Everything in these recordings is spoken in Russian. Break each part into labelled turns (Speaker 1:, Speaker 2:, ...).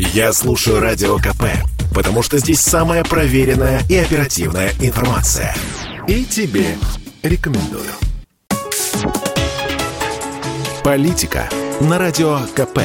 Speaker 1: Я слушаю Радио КП, потому что здесь самая проверенная и оперативная информация. И тебе рекомендую. Политика на Радио КП.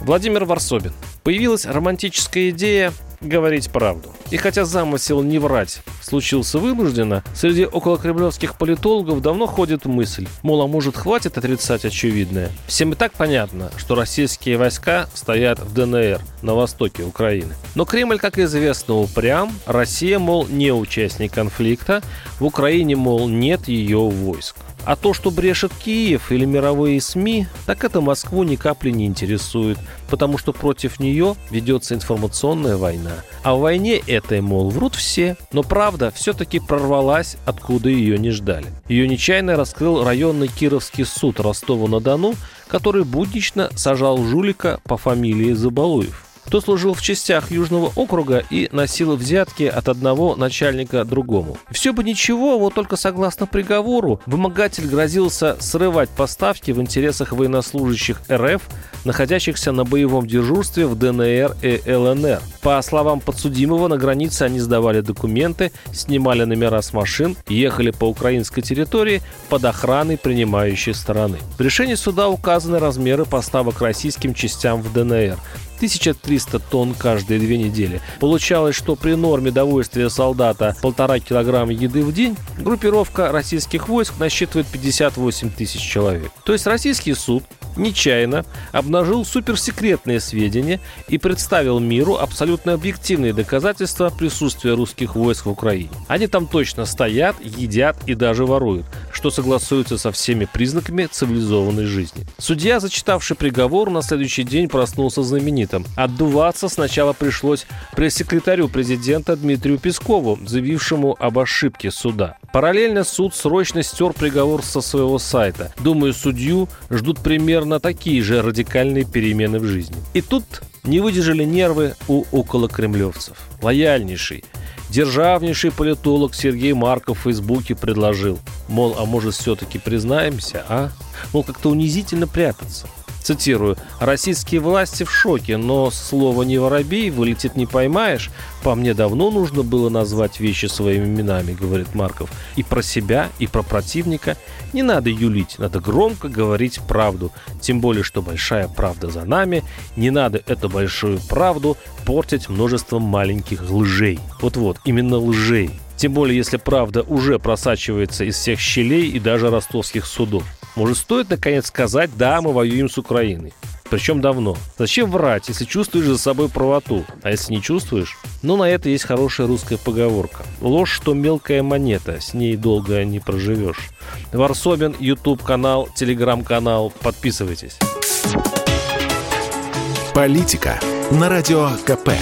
Speaker 2: Владимир Варсобин. Появилась романтическая идея говорить правду. И хотя замысел не врать случился вынужденно, среди околокремлевских политологов давно ходит мысль, мол, а может хватит отрицать очевидное. Всем и так понятно, что российские войска стоят в ДНР, на востоке Украины. Но Кремль, как известно, упрям. Россия, мол, не участник конфликта. В Украине, мол, нет ее войск. А то, что брешет Киев или мировые СМИ, так это Москву ни капли не интересует, потому что против нее ведется информационная война. А в войне этой, мол, врут все. Но правда все-таки прорвалась, откуда ее не ждали. Ее нечаянно раскрыл районный Кировский суд Ростова-на-Дону, который буднично сажал жулика по фамилии Забалуев кто служил в частях Южного округа и носил взятки от одного начальника другому. Все бы ничего, вот только согласно приговору, вымогатель грозился срывать поставки в интересах военнослужащих РФ, находящихся на боевом дежурстве в ДНР и ЛНР. По словам подсудимого, на границе они сдавали документы, снимали номера с машин, ехали по украинской территории под охраной принимающей стороны. В решении суда указаны размеры поставок российским частям в ДНР. 1300 тонн каждые две недели. Получалось, что при норме довольствия солдата полтора килограмма еды в день, группировка российских войск насчитывает 58 тысяч человек. То есть российский суд нечаянно обнажил суперсекретные сведения и представил миру абсолютно объективные доказательства присутствия русских войск в Украине. Они там точно стоят, едят и даже воруют, что согласуется со всеми признаками цивилизованной жизни. Судья, зачитавший приговор, на следующий день проснулся знаменитым. Отдуваться сначала пришлось пресс-секретарю президента Дмитрию Пескову, заявившему об ошибке суда. Параллельно суд срочно стер приговор со своего сайта. Думаю, судью ждут примерно такие же радикальные перемены в жизни. И тут не выдержали нервы у околокремлевцев. Лояльнейший, державнейший политолог Сергей Марков в Фейсбуке предложил, мол, а может все-таки признаемся, а? Мол, как-то унизительно прятаться. Цитирую. «Российские власти в шоке, но слово «не воробей» вылетит не поймаешь. По мне давно нужно было назвать вещи своими именами», — говорит Марков. «И про себя, и про противника. Не надо юлить, надо громко говорить правду. Тем более, что большая правда за нами. Не надо эту большую правду портить множеством маленьких лжей». Вот-вот, именно лжей. Тем более, если правда уже просачивается из всех щелей и даже ростовских судов. Может, стоит наконец сказать «да, мы воюем с Украиной». Причем давно. Зачем врать, если чувствуешь за собой правоту? А если не чувствуешь? Ну, на это есть хорошая русская поговорка. Ложь, что мелкая монета, с ней долго не проживешь. Варсобин, YouTube-канал, Телеграм-канал. Подписывайтесь.
Speaker 1: Политика на Радио КП.